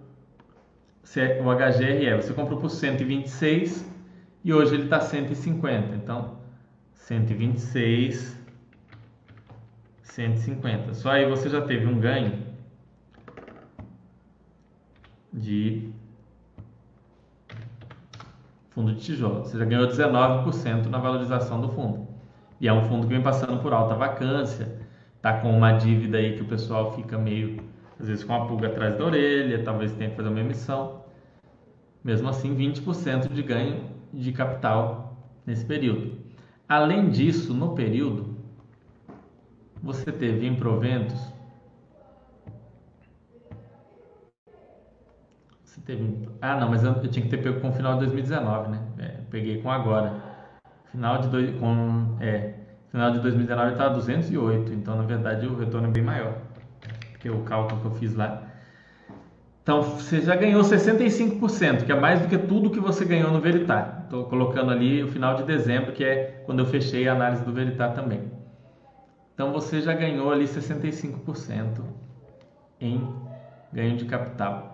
o HGRE, você comprou por 126 e hoje ele está 150. Então, 126, 150. Só aí você já teve um ganho de fundo de tijolo. Você já ganhou 19% na valorização do fundo. E é um fundo que vem passando por alta vacância, tá com uma dívida aí que o pessoal fica meio às vezes com a pulga atrás da orelha, talvez tenha que fazer uma emissão. Mesmo assim, 20% de ganho de capital nesse período. Além disso, no período, você teve em proventos. Você teve. Ah, não, mas eu, eu tinha que ter pego com o final de 2019, né? É, peguei com agora. Final de, dois, com, é, final de 2019 estava 208, então na verdade o retorno é bem maior que é o cálculo que eu fiz lá. Então você já ganhou 65%, que é mais do que tudo que você ganhou no Veritar. Estou colocando ali o final de dezembro, que é quando eu fechei a análise do Veritar também. Então você já ganhou ali 65% em ganho de capital.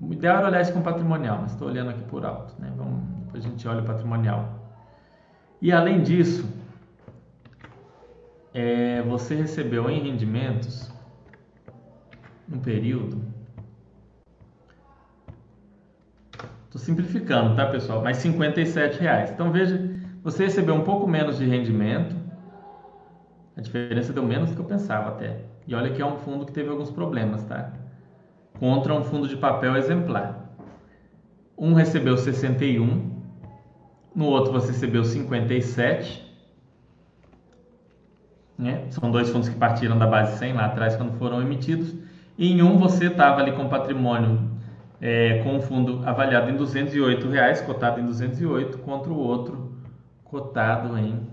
O ideal era olhar isso com patrimonial, mas estou olhando aqui por alto. Né? Vamos, depois a gente olha o patrimonial. E além disso, é, você recebeu em rendimentos um período. Estou simplificando, tá pessoal? Mas 57 reais. Então veja, você recebeu um pouco menos de rendimento. A diferença deu menos do que eu pensava até. E olha que é um fundo que teve alguns problemas, tá? Contra um fundo de papel exemplar. Um recebeu 61, no outro você recebeu 57. Né? São dois fundos que partiram da base 100 lá atrás quando foram emitidos. E em um você estava ali com patrimônio é, com o fundo avaliado em 208 reais, cotado em 208, contra o outro cotado em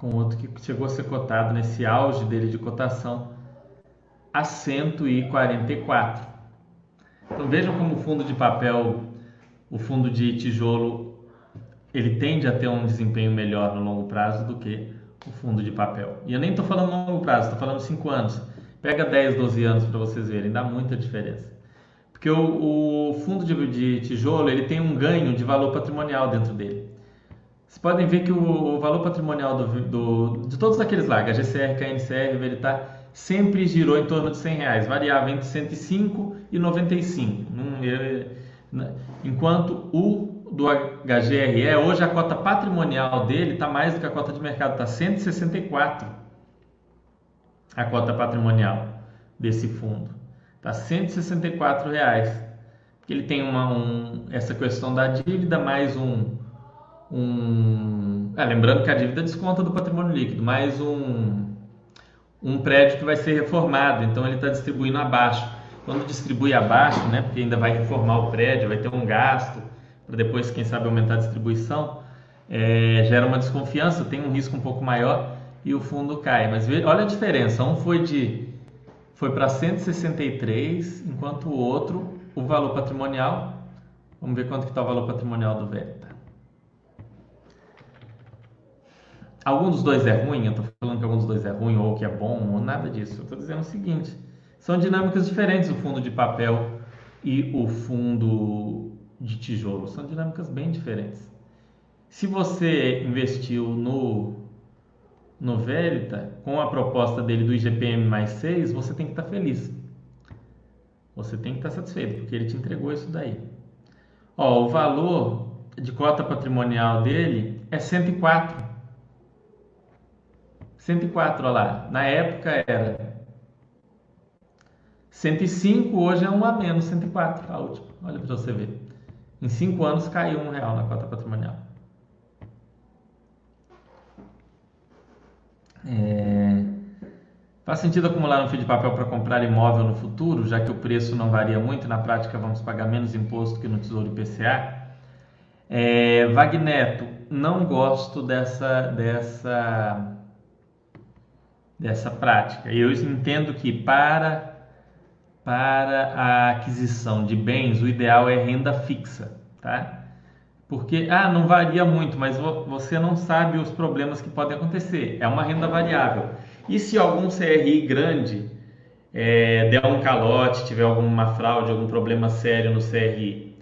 com outro que chegou a ser cotado nesse auge dele de cotação a 144 então vejam como o fundo de papel o fundo de tijolo ele tende a ter um desempenho melhor no longo prazo do que o fundo de papel. E eu nem estou falando longo prazo, estou falando 5 anos. Pega 10, 12 anos para vocês verem, dá muita diferença. Porque o, o fundo de, de, tijolo ele tem um ganho de valor patrimonial dentro dele. Vocês podem ver que o, o valor patrimonial do, do, de todos aqueles lá, HGCR, KNCR, Veritar, sempre girou em torno de 100 reais, variava entre 105 e 95. Né? Enquanto o do HGRE, hoje a cota patrimonial dele está mais do que a cota de mercado, está 164 a cota patrimonial desse fundo. Está 164 reais. Ele tem uma, um, essa questão da dívida mais um. Um é, lembrando que a dívida desconta do patrimônio líquido, mais um, um prédio que vai ser reformado, então ele está distribuindo abaixo. Quando distribui abaixo, né, porque ainda vai reformar o prédio, vai ter um gasto, para depois, quem sabe, aumentar a distribuição, é, gera uma desconfiança, tem um risco um pouco maior e o fundo cai. Mas olha a diferença, um foi de foi para 163, enquanto o outro, o valor patrimonial, vamos ver quanto que está o valor patrimonial do Verita. Algum dos dois é ruim? Eu estou falando que algum dos dois é ruim ou que é bom ou nada disso. Eu estou dizendo o seguinte: são dinâmicas diferentes o fundo de papel e o fundo de tijolo. São dinâmicas bem diferentes. Se você investiu no, no Verita, com a proposta dele do IGPM mais 6, você tem que estar feliz. Você tem que estar satisfeito, porque ele te entregou isso daí. Ó, o valor de cota patrimonial dele é 104. 104, olha lá. Na época era 105, hoje é um a menos, 104 a última. Olha para você ver. Em cinco anos caiu um real na cota patrimonial. É... Faz sentido acumular um fio de papel para comprar imóvel no futuro, já que o preço não varia muito, na prática vamos pagar menos imposto que no Tesouro IPCA? É, Vagneto, não gosto dessa, dessa, dessa prática. Eu entendo que para para a aquisição de bens, o ideal é renda fixa, tá? Porque, ah, não varia muito, mas você não sabe os problemas que podem acontecer. É uma renda variável. E se algum CRI grande é, der um calote, tiver alguma fraude, algum problema sério no CRI?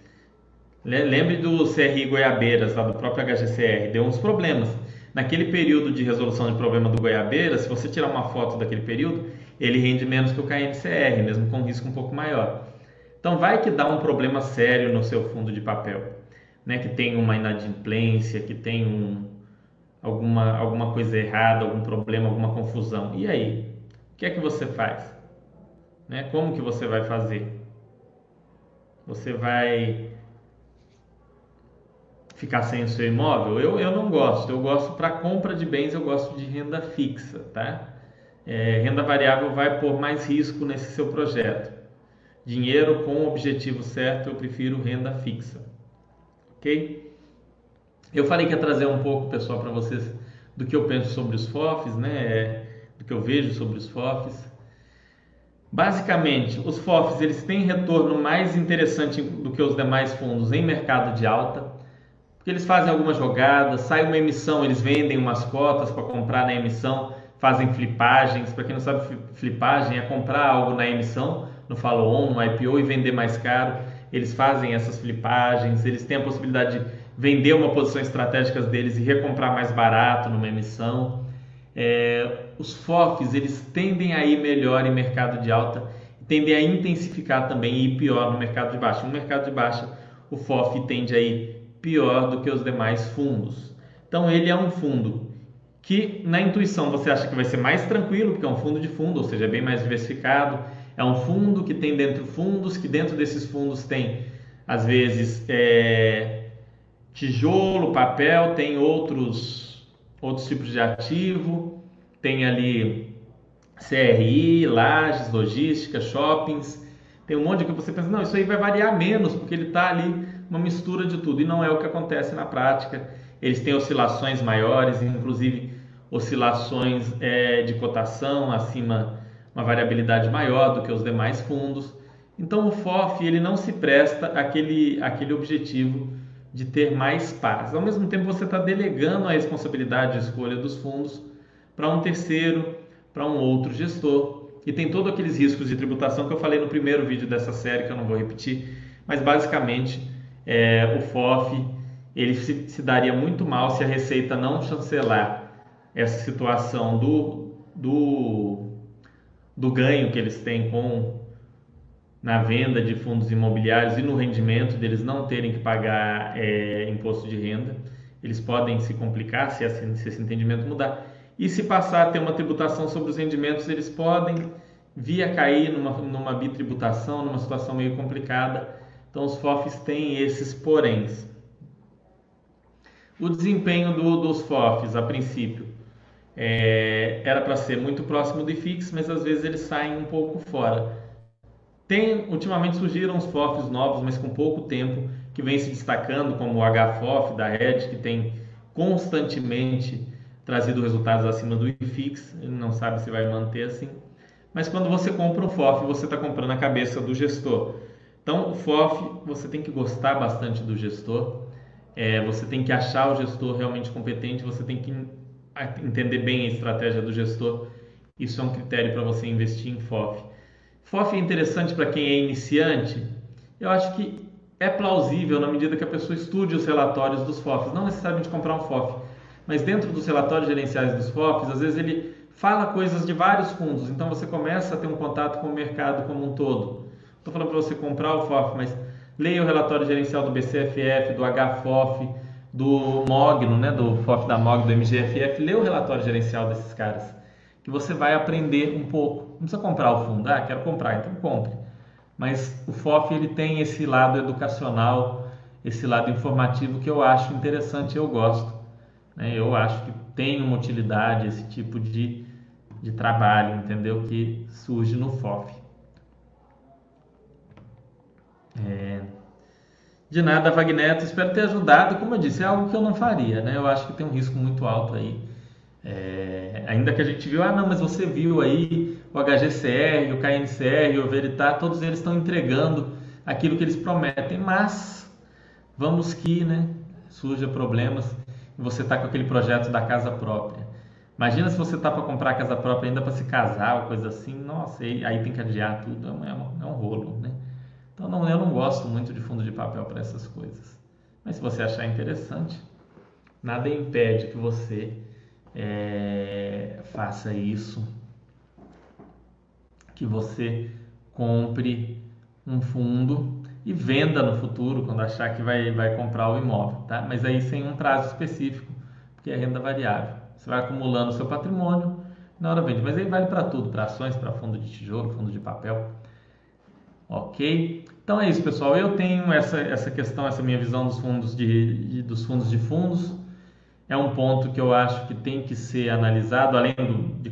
Lembre do CRI Goiabeiras, lá do próprio HGCR, deu uns problemas. Naquele período de resolução de problema do Goiabeiras, se você tirar uma foto daquele período, ele rende menos que o KNCR, mesmo com risco um pouco maior. Então vai que dá um problema sério no seu fundo de papel, né? Que tem uma inadimplência, que tem um, alguma, alguma coisa errada, algum problema, alguma confusão. E aí? O que é que você faz? Né? Como que você vai fazer? Você vai ficar sem o seu imóvel? Eu, eu não gosto. Eu gosto para compra de bens, eu gosto de renda fixa, tá? é, renda variável vai pôr mais risco nesse seu projeto. Dinheiro com o objetivo certo, eu prefiro renda fixa. Ok? Eu falei que ia trazer um pouco, pessoal, para vocês do que eu penso sobre os FOFs, né? Do que eu vejo sobre os FOFs. Basicamente, os FOFs eles têm retorno mais interessante do que os demais fundos em mercado de alta, porque eles fazem algumas jogadas, sai uma emissão, eles vendem umas cotas para comprar na emissão fazem flipagens. Para quem não sabe, flipagem é comprar algo na emissão, no follow-on, no IPO e vender mais caro. Eles fazem essas flipagens, eles têm a possibilidade de vender uma posição estratégica deles e recomprar mais barato numa emissão. é, os FOFs eles tendem a ir melhor em mercado de alta, tendem a intensificar também e ir pior no mercado de baixa. No mercado de baixa, o FOF tende a ir pior do que os demais fundos. Então ele é um fundo que na intuição você acha que vai ser mais tranquilo, porque é um fundo de fundo, ou seja, é bem mais diversificado. É um fundo que tem dentro fundos, que dentro desses fundos tem, às vezes, é, tijolo, papel, tem outros, outros tipos de ativo, tem ali CRI, lajes, logística, shoppings, tem um monte que você pensa, não, isso aí vai variar menos, porque ele está ali uma mistura de tudo, e não é o que acontece na prática. Eles têm oscilações maiores, inclusive oscilações é, de cotação acima, uma variabilidade maior do que os demais fundos. Então o FOF ele não se presta àquele, àquele objetivo de ter mais paz. Ao mesmo tempo você está delegando a responsabilidade de escolha dos fundos para um terceiro, para um outro gestor. E tem todos aqueles riscos de tributação que eu falei no primeiro vídeo dessa série, que eu não vou repetir, mas basicamente é, o FOF ele se, se daria muito mal se a Receita não chancelar essa situação do, do, do ganho que eles têm com na venda de fundos imobiliários e no rendimento deles não terem que pagar é, imposto de renda, eles podem se complicar se esse, se esse entendimento mudar. E se passar a ter uma tributação sobre os rendimentos, eles podem vir a cair numa, numa bitributação, numa situação meio complicada. Então, os FOFs têm esses poréns. O desempenho do, dos FOFs, a princípio, é, era para ser muito próximo do IFIX, mas às vezes eles saem um pouco fora. Tem, ultimamente surgiram os FOFs novos, mas com pouco tempo, que vem se destacando, como o HFOF da Red, que tem constantemente trazido resultados acima do IFIX, ele não sabe se vai manter assim. Mas quando você compra um FOF, você está comprando a cabeça do gestor. Então, o FOF, você tem que gostar bastante do gestor, é, você tem que achar o gestor realmente competente, você tem que entender bem a estratégia do gestor. Isso é um critério para você investir em FOF. FOF é interessante para quem é iniciante? Eu acho que é plausível na medida que a pessoa estude os relatórios dos FOFs, não necessariamente comprar um FOF, mas dentro dos relatórios gerenciais dos FOFs, às vezes ele fala coisas de vários fundos, então você começa a ter um contato com o mercado como um todo. Estou falando para você comprar o FOF, mas leia o relatório gerencial do BCFF, do HFOF, do Mogno, né, do FOF da Mog, do MGFF, lê o relatório gerencial desses caras, que você vai aprender um pouco. Não precisa comprar o fundo, ah, quero comprar, então compre. Mas o FOF ele tem esse lado educacional, esse lado informativo que eu acho interessante, eu gosto. Né? Eu acho que tem uma utilidade esse tipo de, de trabalho, entendeu? Que surge no FOF. É... De nada, Vagneto. Espero ter ajudado. Como eu disse, é algo que eu não faria, né? Eu acho que tem um risco muito alto aí. É... Ainda que a gente viu, ah, não, mas você viu aí o HGCR, o KNCR, o Veritar, todos eles estão entregando aquilo que eles prometem, mas vamos que, né, surja problemas e você está com aquele projeto da casa própria. Imagina se você está para comprar casa própria ainda para se casar ou coisa assim, nossa, aí tem que adiar tudo, é um, é um rolo, né? Então não, eu não gosto muito de fundo de papel para essas coisas. Mas se você achar interessante, nada impede que você é, faça isso, que você compre um fundo e venda no futuro quando achar que vai, vai comprar o imóvel, tá? Mas aí sem um prazo específico, porque é renda variável. Você vai acumulando seu patrimônio, na hora vende. Mas aí vale para tudo, para ações, para fundo de tijolo, fundo de papel. Ok? Então é isso, pessoal. Eu tenho essa, essa questão, essa minha visão dos fundos de, de, dos fundos de fundos. É um ponto que eu acho que tem que ser analisado, além do, de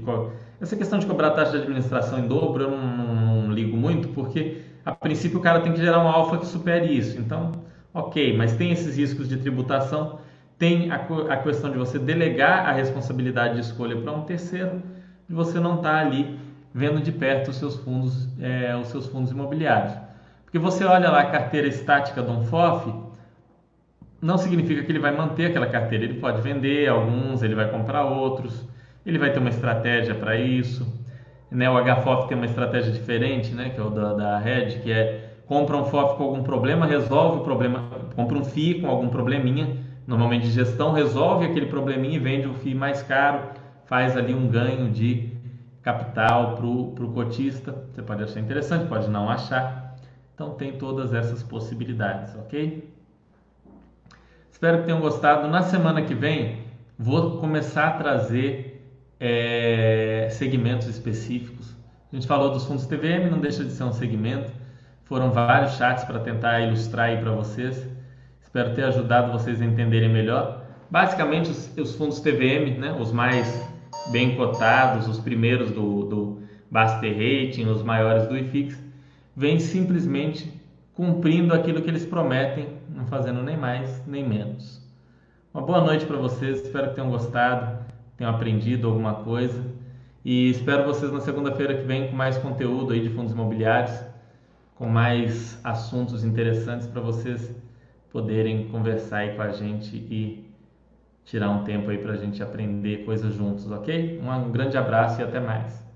essa questão de cobrar taxa de administração em dobro, eu não, não, não ligo muito, porque a princípio o cara tem que gerar um alfa que supere isso. Então, ok, mas tem esses riscos de tributação, tem a, a questão de você delegar a responsabilidade de escolha para um terceiro, de você não estar tá ali vendo de perto os seus fundos, é, os seus fundos imobiliários. Porque você olha lá a carteira estática do FOF, não significa que ele vai manter aquela carteira. Ele pode vender alguns, ele vai comprar outros, ele vai ter uma estratégia para isso. Né? O HFOF tem uma estratégia diferente, né? que é o da, da Red, que é compra um FOF com algum problema, resolve o problema, compra um FII com algum probleminha, normalmente de gestão, resolve aquele probleminha e vende o FII mais caro, faz ali um ganho de capital para o cotista. Você pode achar interessante, pode não achar. Então tem todas essas possibilidades, ok? Espero que tenham gostado. Na semana que vem vou começar a trazer é, segmentos específicos. A gente falou dos fundos TVM, não deixa de ser um segmento. Foram vários chats para tentar ilustrar aí para vocês. Espero ter ajudado vocês a entenderem melhor. Basicamente, os, os fundos TVM, né, os mais bem cotados, os primeiros do, do Baster Rating, os maiores do IFIX, vêm simplesmente cumprindo aquilo que eles prometem, não fazendo nem mais nem menos. Uma boa noite para vocês, espero que tenham gostado, tenham aprendido alguma coisa e espero vocês na segunda-feira que vem com mais conteúdo aí de fundos imobiliários, com mais assuntos interessantes para vocês poderem conversar aí com a gente e tirar um tempo aí para a gente aprender coisas juntos, ok? Um grande abraço e até mais.